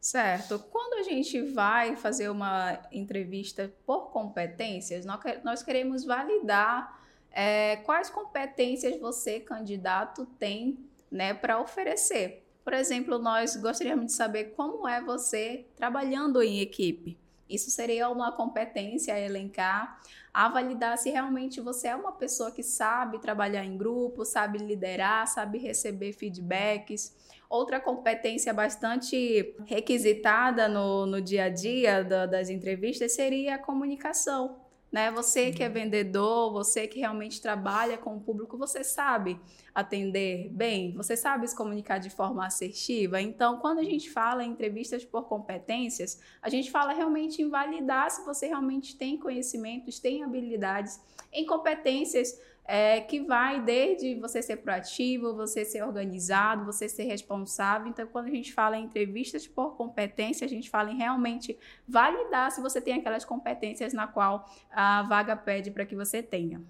Certo. Quando a gente vai fazer uma entrevista por competências, nós queremos validar é, quais competências você, candidato, tem né, para oferecer. Por exemplo, nós gostaríamos de saber como é você trabalhando em equipe. Isso seria uma competência a elencar, a validar se realmente você é uma pessoa que sabe trabalhar em grupo, sabe liderar, sabe receber feedbacks. Outra competência bastante requisitada no, no dia a dia da, das entrevistas seria a comunicação né? Você que é uhum. vendedor, você que realmente trabalha com o público, você sabe atender bem, você sabe se comunicar de forma assertiva. Então, quando a gente fala em entrevistas por competências, a gente fala realmente em validar se você realmente tem conhecimentos, tem habilidades em competências é, que vai desde você ser proativo, você ser organizado, você ser responsável. Então, quando a gente fala em entrevistas por competência, a gente fala em realmente validar se você tem aquelas competências na qual a vaga pede para que você tenha.